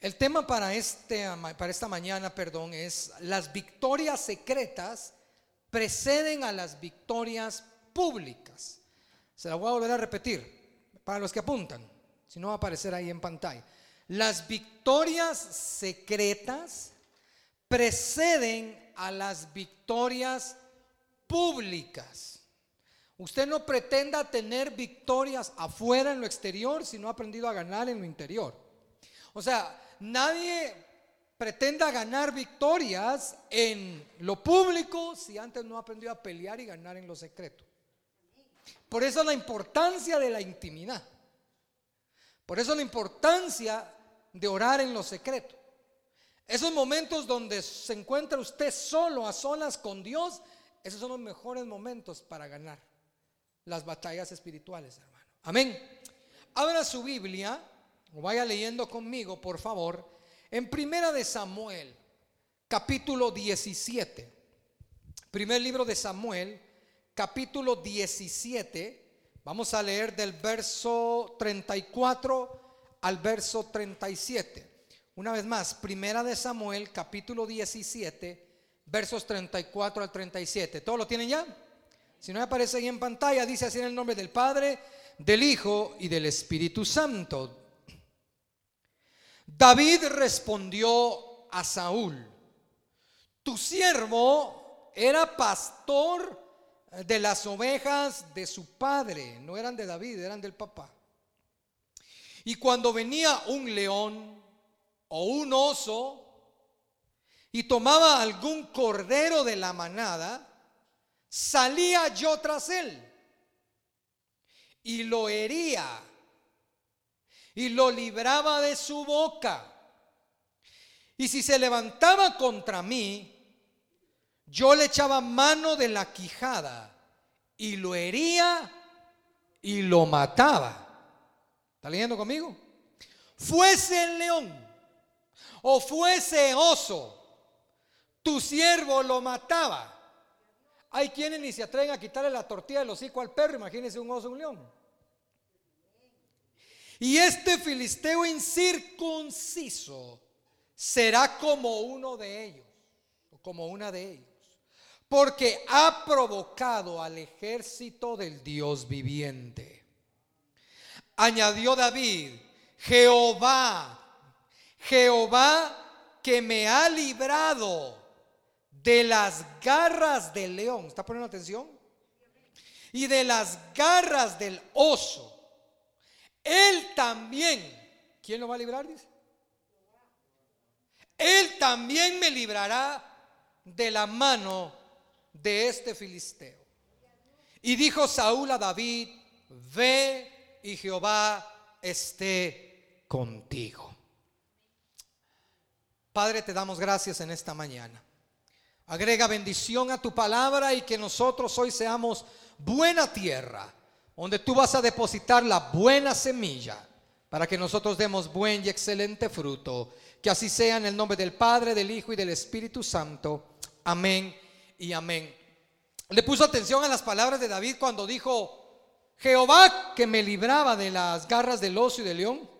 El tema para, este, para esta mañana, perdón, es las victorias secretas preceden a las victorias públicas. Se la voy a volver a repetir para los que apuntan, si no va a aparecer ahí en pantalla. Las victorias secretas preceden a las victorias públicas. Usted no pretenda tener victorias afuera en lo exterior si no ha aprendido a ganar en lo interior. O sea, nadie pretenda ganar victorias en lo público si antes no aprendió a pelear y ganar en lo secreto. Por eso la importancia de la intimidad. Por eso la importancia de orar en lo secreto. Esos momentos donde se encuentra usted solo, a solas con Dios, esos son los mejores momentos para ganar las batallas espirituales, hermano. Amén. Abra su Biblia vaya leyendo conmigo, por favor, en Primera de Samuel, capítulo 17. Primer libro de Samuel, capítulo 17. Vamos a leer del verso 34 al verso 37. Una vez más, Primera de Samuel, capítulo 17, versos 34 al 37. ¿Todo lo tienen ya? Si no aparece ahí en pantalla, dice así en el nombre del Padre, del Hijo y del Espíritu Santo. David respondió a Saúl, tu siervo era pastor de las ovejas de su padre, no eran de David, eran del papá. Y cuando venía un león o un oso y tomaba algún cordero de la manada, salía yo tras él y lo hería y lo libraba de su boca. Y si se levantaba contra mí, yo le echaba mano de la quijada y lo hería y lo mataba. ¿Está leyendo conmigo? Fuese el león o fuese oso, tu siervo lo mataba. Hay quienes ni se atreven a quitarle la tortilla del hocico al perro, imagínense un oso, un león. Y este filisteo incircunciso será como uno de ellos, o como una de ellos, porque ha provocado al ejército del Dios viviente. Añadió David, Jehová, Jehová que me ha librado de las garras del león, ¿está poniendo atención? Y de las garras del oso él también, ¿quién lo va a librar? Dice. Él también me librará de la mano de este filisteo. Y dijo Saúl a David, ve y Jehová esté contigo. Padre, te damos gracias en esta mañana. Agrega bendición a tu palabra y que nosotros hoy seamos buena tierra donde tú vas a depositar la buena semilla para que nosotros demos buen y excelente fruto. Que así sea en el nombre del Padre, del Hijo y del Espíritu Santo. Amén y amén. Le puso atención a las palabras de David cuando dijo, Jehová que me libraba de las garras del oso y del león.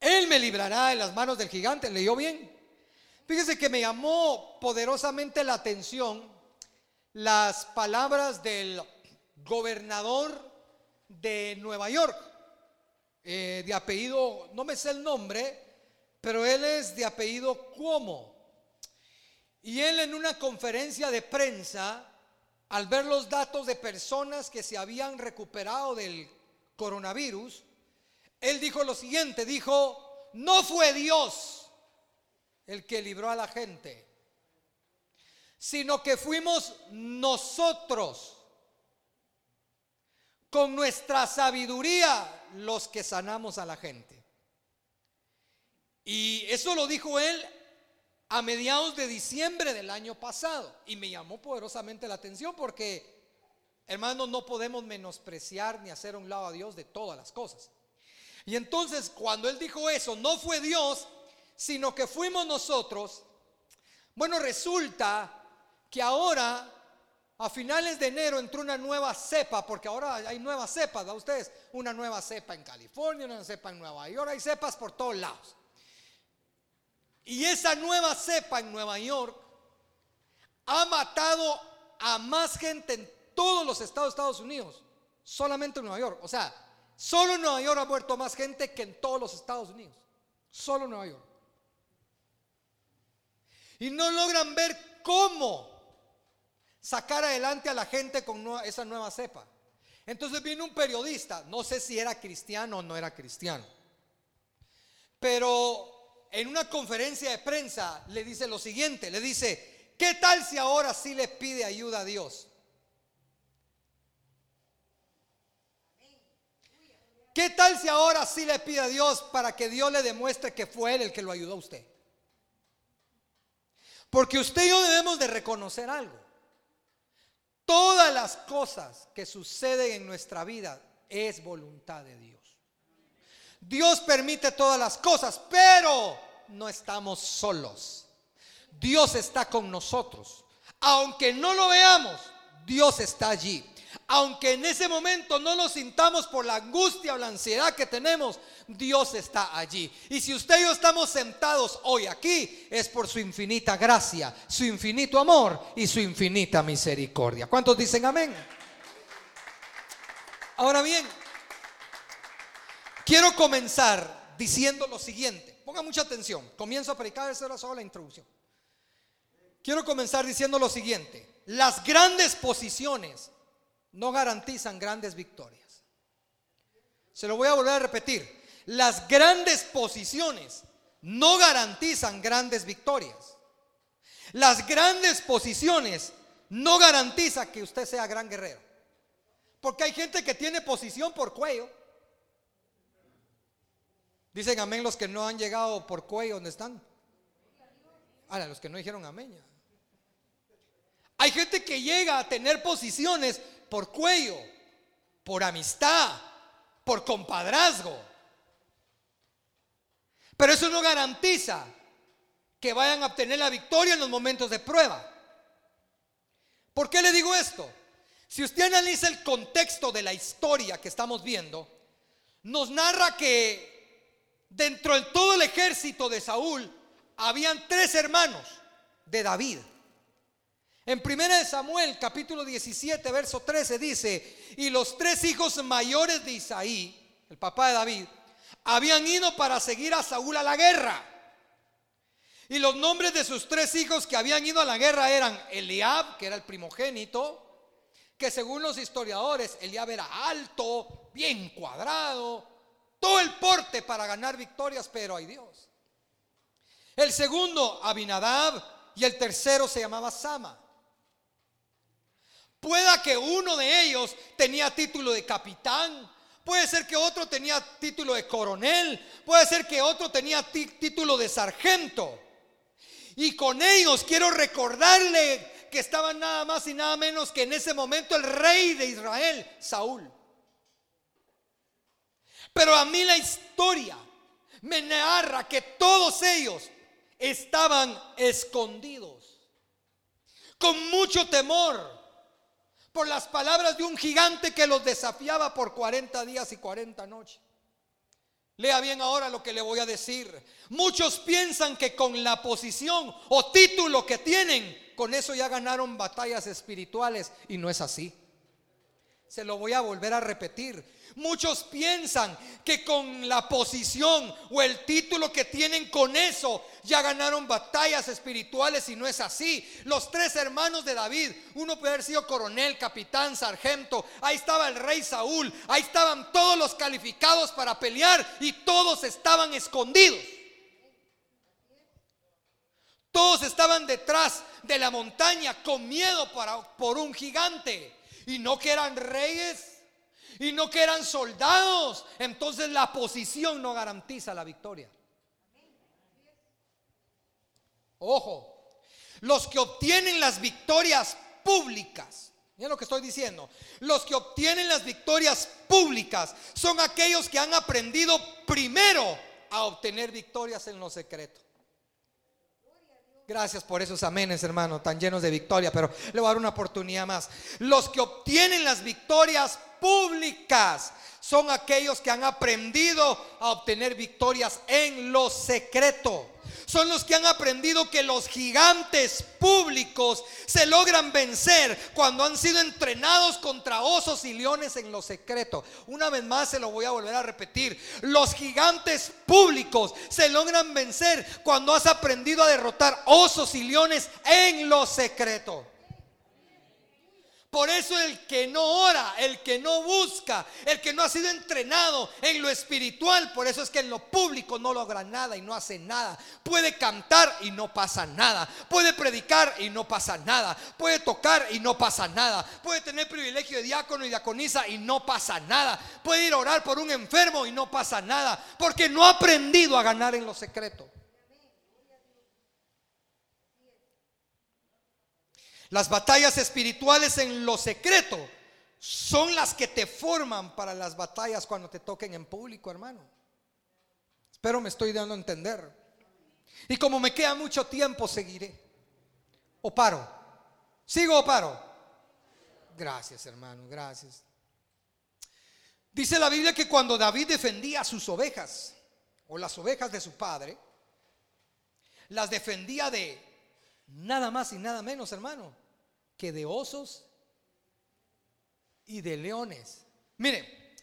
Él me librará de las manos del gigante. ¿Leyó bien? Fíjese que me llamó poderosamente la atención las palabras del gobernador de Nueva York, eh, de apellido, no me sé el nombre, pero él es de apellido Cuomo. Y él en una conferencia de prensa, al ver los datos de personas que se habían recuperado del coronavirus, él dijo lo siguiente, dijo, no fue Dios el que libró a la gente, sino que fuimos nosotros con nuestra sabiduría los que sanamos a la gente. Y eso lo dijo él a mediados de diciembre del año pasado. Y me llamó poderosamente la atención porque, hermanos, no podemos menospreciar ni hacer un lado a Dios de todas las cosas. Y entonces, cuando él dijo eso, no fue Dios, sino que fuimos nosotros. Bueno, resulta que ahora a finales de enero entró una nueva cepa, porque ahora hay nuevas cepas, ¿da ustedes? Una nueva cepa en California, una cepa en Nueva York, hay cepas por todos lados. Y esa nueva cepa en Nueva York ha matado a más gente en todos los estados de Estados Unidos, solamente en Nueva York. O sea, solo en Nueva York ha muerto más gente que en todos los Estados Unidos. Solo en Nueva York. Y no logran ver cómo sacar adelante a la gente con esa nueva cepa. Entonces viene un periodista, no sé si era cristiano o no era cristiano, pero en una conferencia de prensa le dice lo siguiente, le dice, ¿qué tal si ahora sí le pide ayuda a Dios? ¿Qué tal si ahora sí le pide a Dios para que Dios le demuestre que fue Él el que lo ayudó a usted? Porque usted y yo debemos de reconocer algo. Todas las cosas que suceden en nuestra vida es voluntad de Dios. Dios permite todas las cosas, pero no estamos solos. Dios está con nosotros. Aunque no lo veamos, Dios está allí. Aunque en ese momento no lo sintamos por la angustia o la ansiedad que tenemos, Dios está allí. Y si usted y yo estamos sentados hoy aquí, es por su infinita gracia, su infinito amor y su infinita misericordia. ¿Cuántos dicen amén? Ahora bien, quiero comenzar diciendo lo siguiente. Ponga mucha atención. Comienzo a predicar, esa era solo la introducción. Quiero comenzar diciendo lo siguiente. Las grandes posiciones no garantizan grandes victorias. Se lo voy a volver a repetir. Las grandes posiciones no garantizan grandes victorias. Las grandes posiciones no garantizan que usted sea gran guerrero. Porque hay gente que tiene posición por cuello. Dicen amén los que no han llegado por cuello donde están. Ahora, los que no dijeron amén. Hay gente que llega a tener posiciones por cuello, por amistad, por compadrazgo. Pero eso no garantiza que vayan a obtener la victoria en los momentos de prueba. ¿Por qué le digo esto? Si usted analiza el contexto de la historia que estamos viendo, nos narra que dentro de todo el ejército de Saúl habían tres hermanos de David. En 1 Samuel capítulo 17 verso 13 dice, y los tres hijos mayores de Isaí, el papá de David, habían ido para seguir a Saúl a la guerra. Y los nombres de sus tres hijos que habían ido a la guerra eran Eliab, que era el primogénito, que según los historiadores, Eliab era alto, bien cuadrado, todo el porte para ganar victorias, pero hay Dios. El segundo, Abinadab, y el tercero se llamaba Sama. Pueda que uno de ellos tenía título de capitán, puede ser que otro tenía título de coronel, puede ser que otro tenía título de sargento. Y con ellos quiero recordarle que estaban nada más y nada menos que en ese momento el rey de Israel, Saúl. Pero a mí la historia me narra que todos ellos estaban escondidos, con mucho temor por las palabras de un gigante que los desafiaba por 40 días y 40 noches. Lea bien ahora lo que le voy a decir. Muchos piensan que con la posición o título que tienen, con eso ya ganaron batallas espirituales y no es así. Se lo voy a volver a repetir. Muchos piensan que con la posición o el título que tienen con eso ya ganaron batallas espirituales y no es así. Los tres hermanos de David, uno puede haber sido coronel, capitán, sargento, ahí estaba el rey Saúl, ahí estaban todos los calificados para pelear y todos estaban escondidos. Todos estaban detrás de la montaña con miedo para, por un gigante. Y no que eran reyes y no que eran soldados. Entonces la posición no garantiza la victoria. Ojo, los que obtienen las victorias públicas, miren lo que estoy diciendo, los que obtienen las victorias públicas son aquellos que han aprendido primero a obtener victorias en lo secreto. Gracias por esos amenes, hermano, tan llenos de victoria, pero le voy a dar una oportunidad más. Los que obtienen las victorias públicas son aquellos que han aprendido a obtener victorias en lo secreto. son los que han aprendido que los gigantes públicos se logran vencer cuando han sido entrenados contra osos y leones en lo secreto. Una vez más se lo voy a volver a repetir. Los gigantes públicos se logran vencer cuando has aprendido a derrotar osos y leones en lo secreto. Por eso el que no ora, el que no busca, el que no ha sido entrenado en lo espiritual, por eso es que en lo público no logra nada y no hace nada. Puede cantar y no pasa nada. Puede predicar y no pasa nada. Puede tocar y no pasa nada. Puede tener privilegio de diácono y diaconisa y no pasa nada. Puede ir a orar por un enfermo y no pasa nada. Porque no ha aprendido a ganar en lo secreto. Las batallas espirituales en lo secreto son las que te forman para las batallas cuando te toquen en público, hermano. Espero me estoy dando a entender. Y como me queda mucho tiempo, seguiré. ¿O paro? ¿Sigo o paro? Gracias, hermano, gracias. Dice la Biblia que cuando David defendía a sus ovejas, o las ovejas de su padre, las defendía de nada más y nada menos, hermano, que de osos y de leones. Mire,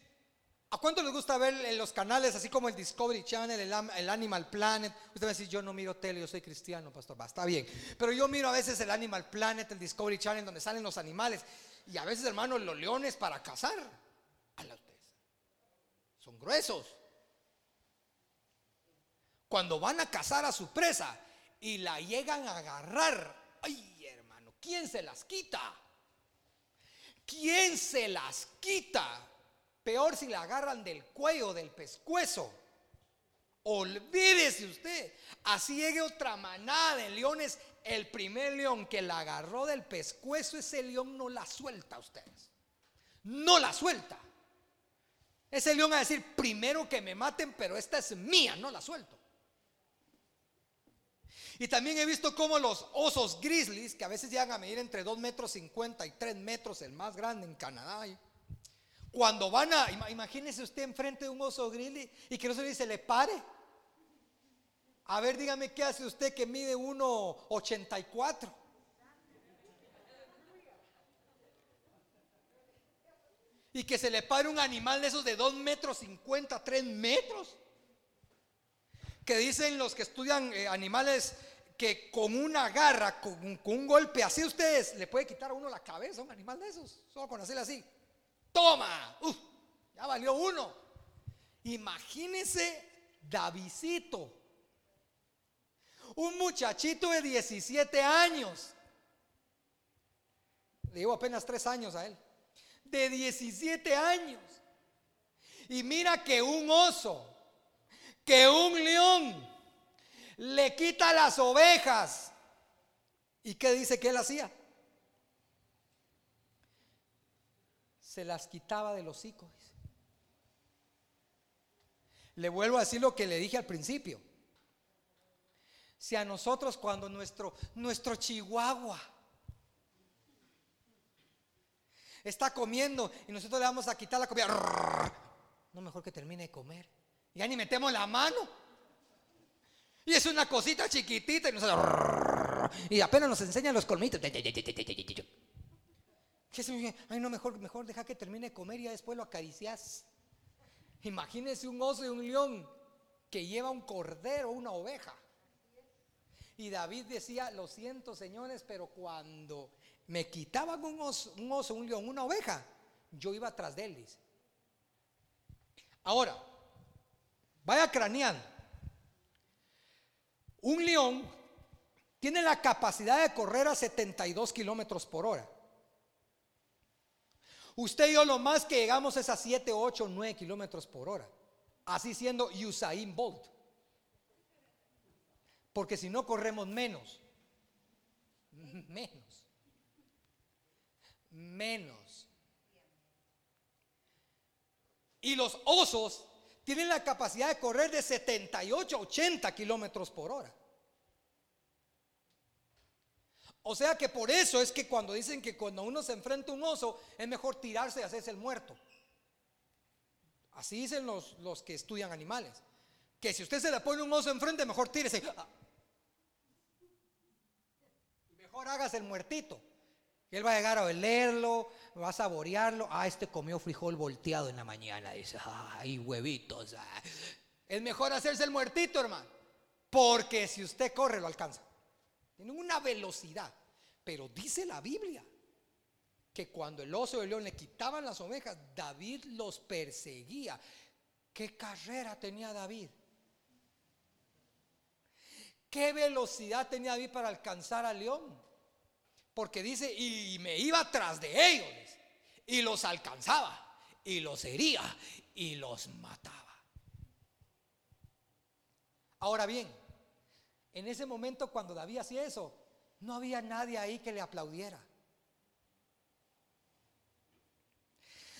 ¿a cuánto les gusta ver en los canales así como el Discovery Channel, el, Animal Planet? Usted va a decir, yo no miro tele, yo soy cristiano, pastor, está bien. Pero yo miro a veces el Animal Planet, el Discovery Channel, donde salen los animales. Y a veces, hermano, los leones para cazar. A la. Son gruesos. Cuando van a cazar a su presa, y la llegan a agarrar, ay hermano, ¿quién se las quita? ¿Quién se las quita? Peor si la agarran del cuello, del pescuezo. Olvídese usted. Así llegue otra manada de leones. El primer león que la agarró del pescuezo, ese león no la suelta a ustedes. No la suelta. Ese león a decir, primero que me maten, pero esta es mía, no la suelto. Y también he visto cómo los osos grizzlies, que a veces llegan a medir entre 2 metros 50 y 3 metros, el más grande en Canadá, cuando van a, imagínese usted enfrente de un oso grizzly y que no se le dice, le pare. A ver, dígame qué hace usted que mide 1,84. Y que se le pare un animal de esos de 2 metros 50, 3 metros que dicen los que estudian eh, animales que con una garra, con, un golpe así ustedes, le puede quitar a uno la cabeza a un animal de esos, solo con hacerle así. Toma, ya valió uno. Imagínese Davidito, un muchachito de 17 años, le llevo apenas 3 años a él, de 17 años. Y mira que un oso que un león le quita las ovejas. ¿Y qué dice que él hacía? Se las quitaba de los hijos. Le vuelvo a decir lo que le dije al principio. Si a nosotros cuando nuestro, nuestro chihuahua está comiendo y nosotros le vamos a quitar la comida, no mejor que termine de comer. Ya ni metemos la mano. Y es una cosita chiquitita y, apenas nos enseñan los colmitos. Ay, no, mejor, mejor deja que termine de comer y ya después lo acaricias. Imagínese un oso y un león que lleva un cordero, una oveja. Y David decía, lo siento señores, pero cuando me quitaban un oso, un león, una oveja, yo iba atrás de él, Ahora, Vaya craneando. Un león tiene la capacidad de correr a 72 kilómetros por hora. Usted y yo lo más que llegamos es a 7, 8, 9 kilómetros por hora. Así siendo Usain Bolt. Porque si no corremos menos. Menos. Menos. Y los osos tienen la capacidad de correr de 78 a 80 kilómetros por hora. O sea que por eso es que cuando dicen que cuando uno se enfrenta a un oso es mejor tirarse y hacerse el muerto. Así dicen los, los que estudian animales. Que si usted se le pone un oso enfrente, mejor tírese. Ah. Mejor hágase el muertito. Él va a llegar a olerlo, va a saborearlo. Ah, este comió frijol volteado en la mañana. Dice, ay, huevitos. Ah". Es mejor hacerse el muertito, hermano. Porque si usted corre, lo alcanza. Tiene una velocidad. Pero dice la Biblia que cuando el oso y el león le quitaban las ovejas, David los perseguía. ¿Qué carrera tenía David? ¿Qué velocidad tenía David para alcanzar al león? Porque dice, y me iba tras de ellos, y los alcanzaba, y los hería, y los mataba. Ahora bien, en ese momento cuando David hacía eso, no había nadie ahí que le aplaudiera.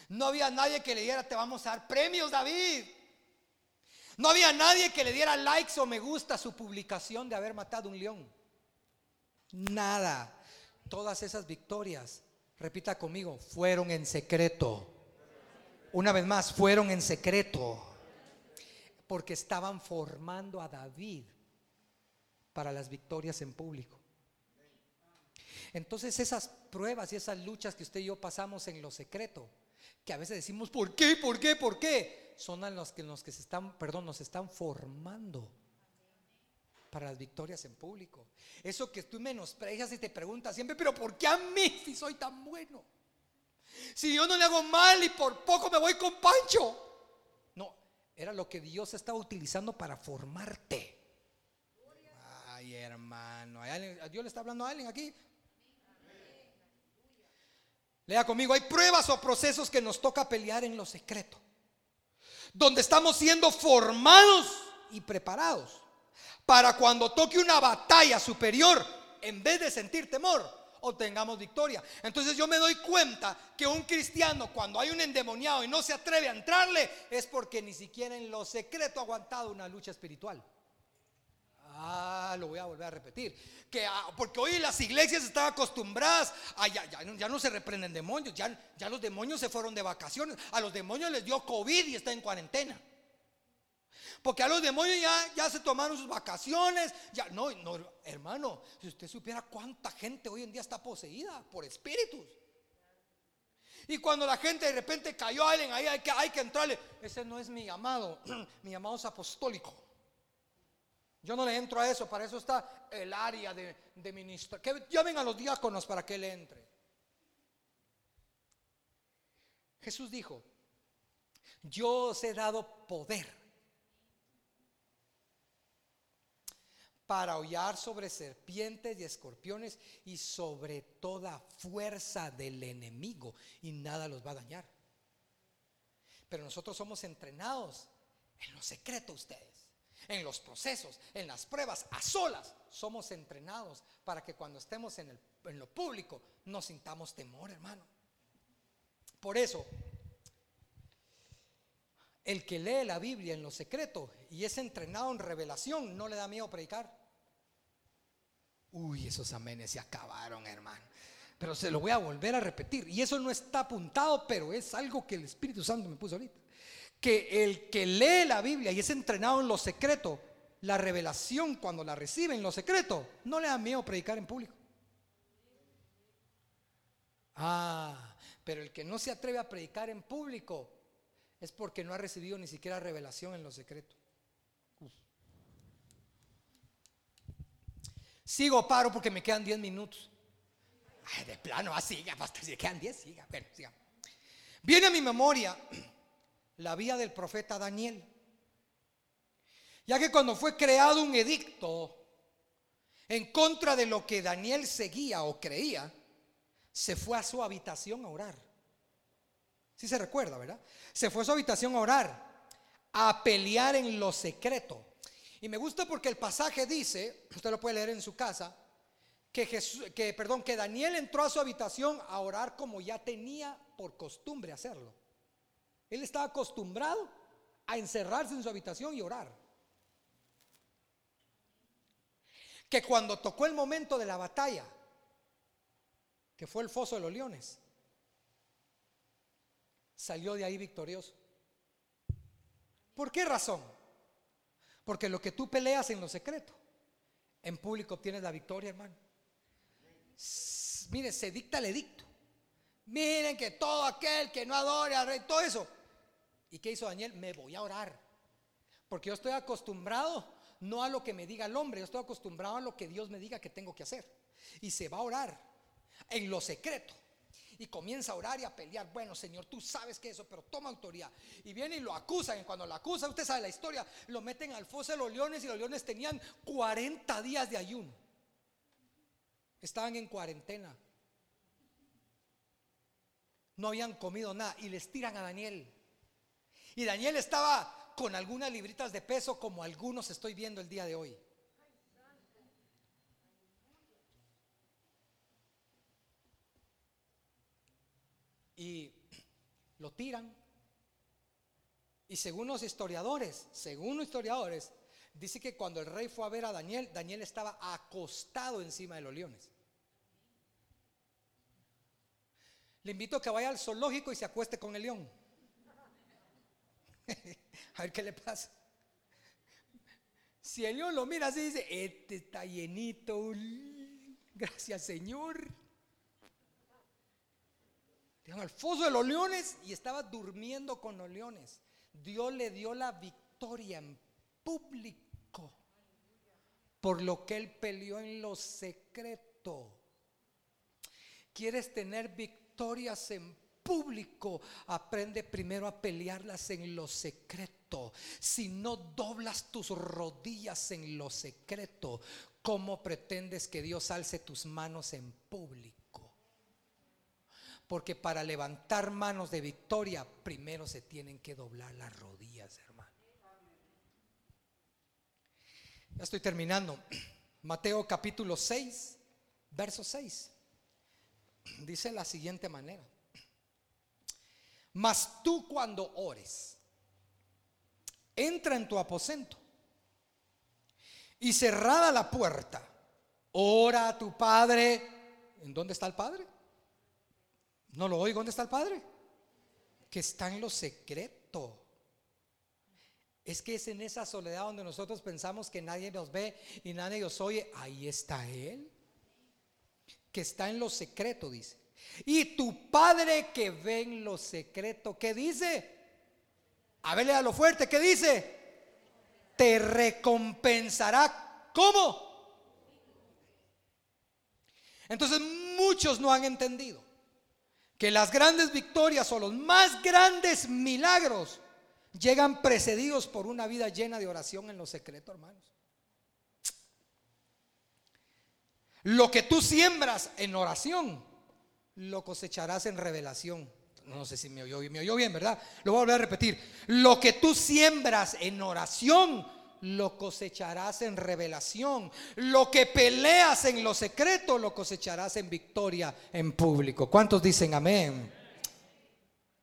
No había nadie que le diera, te vamos a dar premios, David. No había nadie que le diera likes o me gusta a su publicación de haber matado un león. Nada. Todas esas victorias, repita conmigo, fueron en secreto. Una vez más, fueron en secreto. Porque estaban formando a David para las victorias en público. Entonces esas pruebas y esas luchas que usted y yo pasamos en lo secreto, que a veces decimos, ¿por qué? ¿Por qué? ¿Por qué? Son los que, los que se están, perdón, nos están formando para las victorias en público. Eso que tú menosprecias y te preguntas siempre, pero ¿por qué a mí si soy tan bueno? Si yo no le hago mal y por poco me voy con Pancho. No, era lo que Dios estaba utilizando para formarte. Ay, hermano, Dios le está hablando a alguien aquí. Lea conmigo, hay pruebas o procesos que nos toca pelear en lo secreto, donde estamos siendo formados y preparados para cuando toque una batalla superior, en vez de sentir temor, obtengamos victoria. Entonces yo me doy cuenta que un cristiano cuando hay un endemoniado y no se atreve a entrarle, es porque ni siquiera en lo secreto ha aguantado una lucha espiritual. Ah, lo voy a volver a repetir. Que, ah, porque hoy las iglesias están acostumbradas a ya, no se reprenden demonios, ya, ya los demonios se fueron de vacaciones. A los demonios les dio COVID y está en cuarentena. Porque a los demonios ya, ya se tomaron sus vacaciones. Ya, no, no, hermano, si usted supiera cuánta gente hoy en día está poseída por espíritus. Y cuando la gente de repente cayó a alguien ahí, hay que, hay que entrarle. Ese no es mi llamado, mi llamado es apostólico. Yo no le entro a eso, para eso está el área de, de ministro. Que llamen a los diáconos para que le entre. Jesús dijo, yo os he dado poder para hollar sobre serpientes y escorpiones y sobre toda fuerza del enemigo y nada los va a dañar. Pero nosotros somos entrenados en lo secreto ustedes en los procesos, en las pruebas, a solas, somos entrenados para que cuando estemos en, lo público no sintamos temor, hermano. Por eso, el que lee la Biblia en lo secreto y es entrenado en revelación, no le da miedo predicar. Uy, esos amenes se acabaron, hermano. Pero se lo voy a volver a repetir. Y eso no está apuntado, pero es algo que el Espíritu Santo me puso ahorita que el que lee la Biblia y es entrenado en lo secreto, la revelación cuando la recibe en lo secreto, no le da miedo predicar en público. Ah, pero el que no se atreve a predicar en público es porque no ha recibido ni siquiera revelación en lo secreto. Sigo, paro porque me quedan 10 minutos. de plano, así, ah, ya, si quedan 10, siga. Bueno, siga. Viene a mi memoria la vía del profeta Daniel. Ya que cuando fue creado un edicto en contra de lo que Daniel seguía o creía, se fue a su habitación a orar. Si se recuerda, ¿verdad? Se fue a su habitación a orar, a pelear en lo secreto. Y me gusta porque el pasaje dice, usted lo puede leer en su casa, que, que, perdón, que Daniel entró a su habitación a orar como ya tenía por costumbre hacerlo. Él estaba acostumbrado a encerrarse en su habitación y orar. Que cuando tocó el momento de la batalla, que fue el foso de los leones, salió de ahí victorioso. ¿Por qué razón? Porque lo que tú peleas en lo secreto, en público obtienes la victoria, hermano. mire, se dicta el edicto. Miren que todo aquel que no adore al rey, todo eso. ¿Y qué hizo Daniel? Me voy a orar. Porque yo estoy acostumbrado no a lo que me diga el hombre, yo estoy acostumbrado a lo que Dios me diga que tengo que hacer. Y se va a orar en lo secreto. Y comienza a orar y a pelear. Bueno, Señor, tú sabes que eso, pero toma autoridad. Y viene y lo acusan. Y cuando lo acusan, usted sabe la historia, lo meten al foso de los leones y los leones tenían 40 días de ayuno. Estaban en cuarentena. No habían comido nada y les tiran a Daniel. Y Daniel estaba con algunas libritas de peso como algunos estoy viendo el día de hoy. Y lo tiran. Y según los historiadores, según los historiadores, dice que cuando el rey fue a ver a Daniel, Daniel estaba acostado encima de los leones. Le invito a que vaya al zoológico y se acueste con el león. a ver qué le pasa. Si el león lo mira así, dice, este está llenito. Gracias Señor. Llegaron al foso de los leones y estaba durmiendo con los leones. Dios le dio la victoria en público por lo que él peleó en lo secreto. ¿Quieres tener victorias en público? Aprende primero a pelearlas en lo secreto. Si no doblas tus rodillas en lo secreto, ¿cómo pretendes que Dios alce tus manos en público? Porque para levantar manos de victoria, primero se tienen que doblar las rodillas, hermano. Ya estoy terminando. Mateo capítulo 6, verso 6. Dice la siguiente manera. Mas tú cuando ores, entra en tu aposento y cerrada la puerta, ora a tu Padre. ¿En dónde está el Padre? No lo oigo. ¿Dónde está el Padre? Que está en lo secreto. Es que es en esa soledad donde nosotros pensamos que nadie nos ve y nadie nos oye. Ahí está Él. Que está en lo secreto, dice. Y tu Padre que ve en lo secreto, ¿qué dice? A verle a lo fuerte, ¿qué dice? Te recompensará. ¿Cómo? Entonces muchos no han entendido que las grandes victorias o los más grandes milagros llegan precedidos por una vida llena de oración en lo secreto, hermanos. Lo que tú siembras en oración, lo cosecharás en revelación. No sé si me oyó, me oyó bien, ¿verdad? Lo voy a volver a repetir. Lo que tú siembras en oración, lo cosecharás en revelación. Lo que peleas en lo secreto, lo cosecharás en victoria en público. ¿Cuántos dicen amén?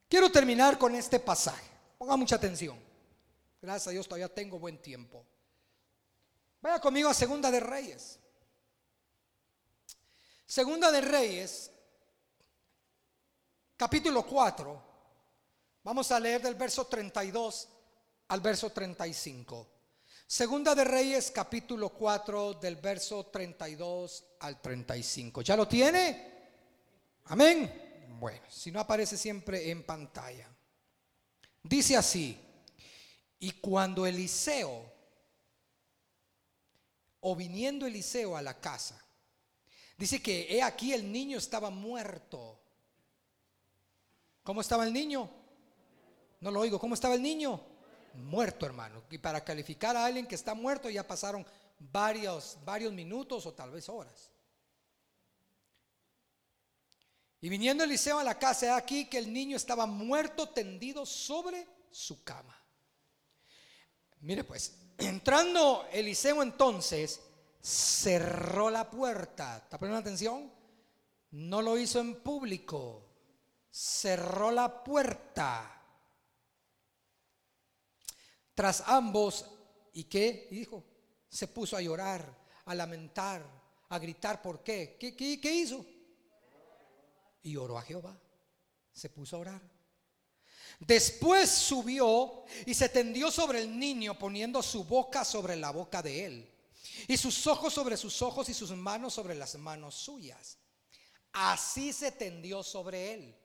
Quiero terminar con este pasaje. Ponga mucha atención. Gracias a Dios todavía tengo buen tiempo. Vaya conmigo a Segunda de Reyes. Segunda de Reyes, capítulo 4. Vamos a leer del verso 32 al verso 35. Segunda de Reyes capítulo 4 del verso 32 al 35. ¿Ya lo tiene? Amén. Bueno, si no aparece siempre en pantalla. Dice así, y cuando Eliseo, o viniendo Eliseo a la casa, dice que he aquí el niño estaba muerto. ¿Cómo estaba el niño? No lo oigo. ¿Cómo estaba el niño? Muerto, hermano. Y para calificar a alguien que está muerto ya pasaron varios, varios minutos o tal vez horas. Y viniendo Eliseo a la casa, aquí que el niño estaba muerto tendido sobre su cama. Mire pues, entrando Eliseo entonces, cerró la puerta. ¿Está poniendo atención? No lo hizo en público. Cerró la puerta tras ambos, ¿y qué? dijo, se puso a llorar, a lamentar, a gritar, ¿por qué? ¿Qué, qué, hizo? Y oró a Jehová, se puso a orar. Después subió y se tendió sobre el niño poniendo su boca sobre la boca de él. y sus ojos sobre sus ojos y sus manos sobre las manos suyas. Así se tendió sobre él.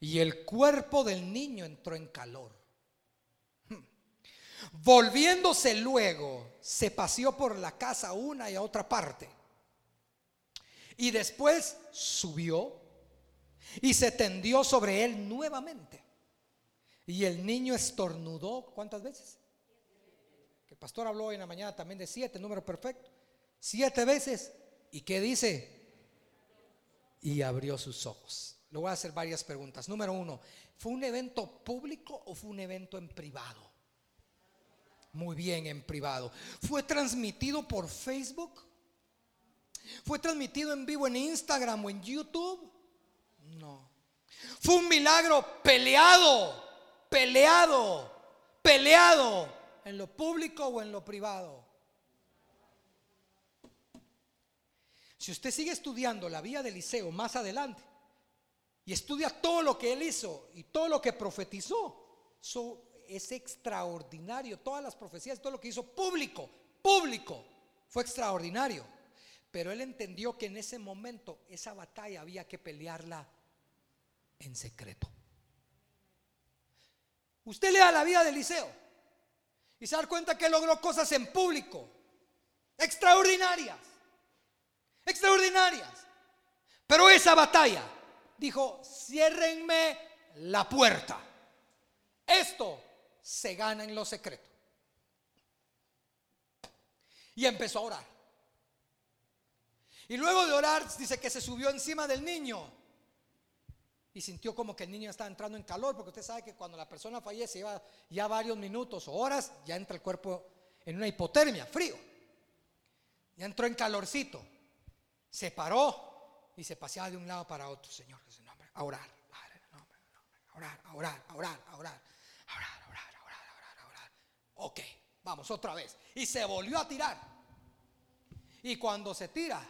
Y el cuerpo del niño entró en calor. Volviéndose luego, se paseó por la casa una y a otra parte. Y después subió y se tendió sobre él nuevamente. Y el niño estornudó, ¿cuántas veces? El pastor habló en la mañana también de siete, número perfecto. Siete veces. ¿Y qué dice? Y abrió sus ojos. Le voy a hacer varias preguntas. Número uno, ¿fue un evento público o fue un evento en privado? Muy bien, en privado. ¿Fue transmitido por Facebook? ¿Fue transmitido en vivo en Instagram o en YouTube? No. Fue un milagro peleado, peleado, peleado en lo público o en lo privado. Si usted sigue estudiando la vía de Eliseo más adelante y estudia todo lo que él hizo y todo lo que profetizó, eso es extraordinario. Todas las profecías, todo lo que hizo público, público, fue extraordinario. Pero él entendió que en ese momento esa batalla había que pelearla en secreto. Usted lea la vida de Eliseo y se da cuenta que logró cosas en público, extraordinarias, extraordinarias. Pero esa batalla dijo, ciérrenme la puerta. Esto se gana en lo secreto. Y empezó a orar. Y luego de orar, dice que se subió encima del niño y sintió como que el niño estaba entrando en calor, porque usted sabe que cuando la persona fallece, lleva ya varios minutos o horas, ya entra el cuerpo en una hipotermia, frío. Ya entró en calorcito. Se paró y se paseaba de un lado para otro, Señor a orar, a orar, a orar, a orar, orar, a orar, a orar, a orar, a orar. Ok, vamos otra vez. Y se volvió a tirar. Y cuando se tira,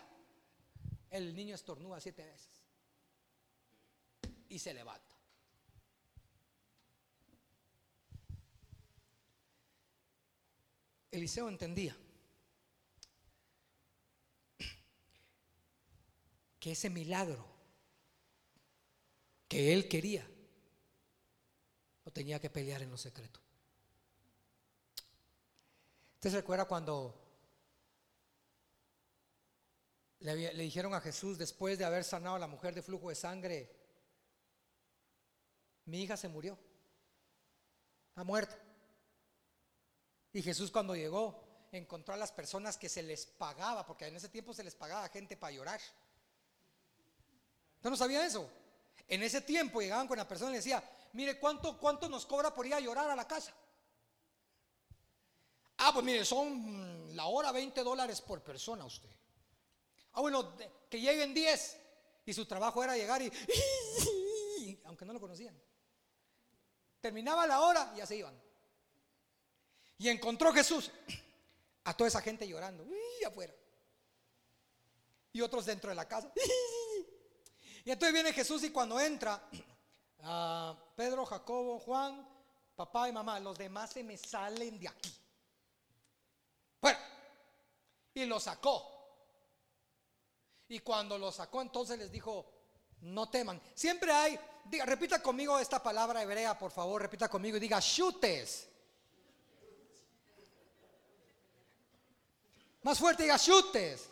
el niño estornuda siete veces y se levanta. Eliseo entendía que ese milagro que él quería lo tenía que pelear en lo secreto. ¿Usted se recuerda cuando le, dijeron a Jesús después de haber sanado a la mujer de flujo de sangre, mi hija se murió, ha muerto. Y Jesús cuando llegó encontró a las personas que se les pagaba, porque en ese tiempo se les pagaba gente para llorar. ¿Usted no sabía eso? En ese tiempo llegaban con la persona y le decía, mire, ¿cuánto, ¿cuánto nos cobra por ir a llorar a la casa? Ah, pues mire, son la hora 20 dólares por persona usted. Ah, bueno, que lleguen 10. Y su trabajo era llegar y, aunque no lo conocían. Terminaba la hora y ya se iban. Y encontró Jesús a toda esa gente llorando, afuera. Y otros dentro de la casa. Y entonces viene Jesús y cuando entra, Pedro, Jacobo, Juan, papá y mamá, los demás se me salen de aquí. Bueno, y lo sacó. Y cuando lo sacó, entonces les dijo, no teman. Siempre hay repita conmigo esta palabra hebrea, por favor, repita conmigo y diga chutes. Más fuerte, diga chutes.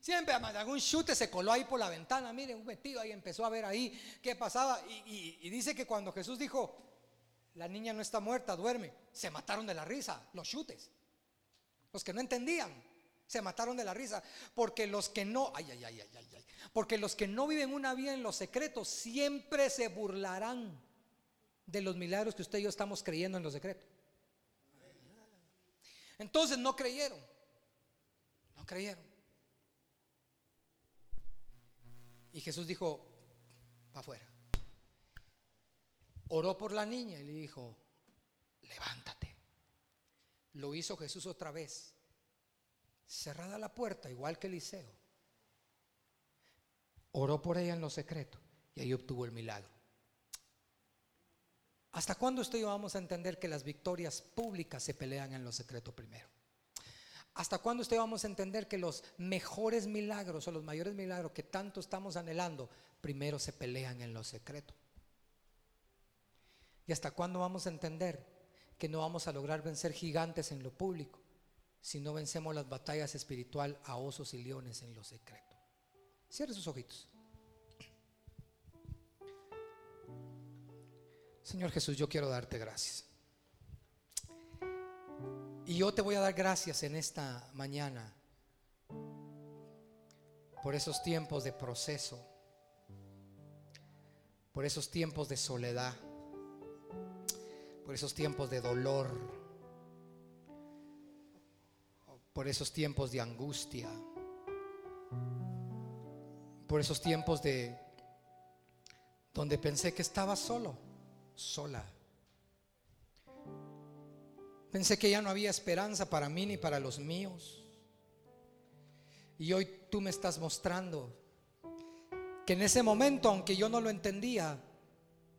Siempre algún chute se coló ahí por la ventana, miren, un metido ahí empezó a ver ahí qué pasaba. Y, y dice que cuando Jesús dijo, la niña no está muerta, duerme, se mataron de la risa, los chutes. Los que no entendían, se mataron de la risa. Porque los que no, ay, ay, ay, ay, ay. Porque los que no viven una vida en los secretos siempre se burlarán de los milagros que usted y yo estamos creyendo en los secretos. Entonces no creyeron. No creyeron. Y Jesús dijo, para afuera. Oró por la niña y le dijo, levántate. Lo hizo Jesús otra vez. Cerrada la puerta, igual que Eliseo. Oró por ella en lo secreto y ahí obtuvo el milagro. ¿Hasta cuándo usted y yo vamos a entender que las victorias públicas se pelean en lo secreto primero? ¿Hasta cuándo usted vamos a entender que los mejores milagros o los mayores milagros que tanto estamos anhelando, primero se pelean en lo secreto? ¿Y hasta cuándo vamos a entender que no vamos a lograr vencer gigantes en lo público si no vencemos las batallas espiritual a osos y leones en lo secreto? Cierre sus ojitos. Señor Jesús, yo quiero darte gracias. Y yo te voy a dar gracias en esta mañana por esos tiempos de proceso, por esos tiempos de soledad, por esos tiempos de dolor, por esos tiempos de angustia, por esos tiempos de donde pensé que estaba solo, sola. Pensé que ya no había esperanza para mí ni para los míos. Y hoy tú me estás mostrando que en ese momento, aunque yo no lo entendía,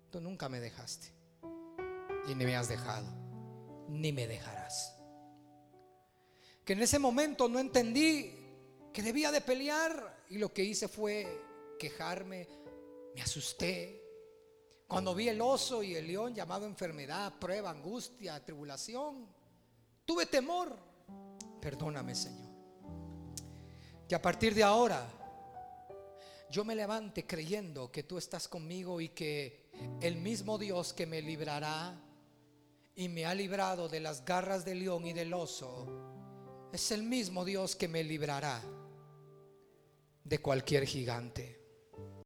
tú nunca me dejaste. Y ni me has dejado, ni me dejarás. Que en ese momento no entendí que debía de pelear y lo que hice fue quejarme, me asusté, cuando vi el oso y el león llamado enfermedad, prueba, angustia, tribulación, tuve temor. Perdóname, Señor. Que a partir de ahora yo me levante creyendo que tú estás conmigo y que el mismo Dios que me librará y me ha librado de las garras del león y del oso, es el mismo Dios que me librará de cualquier gigante.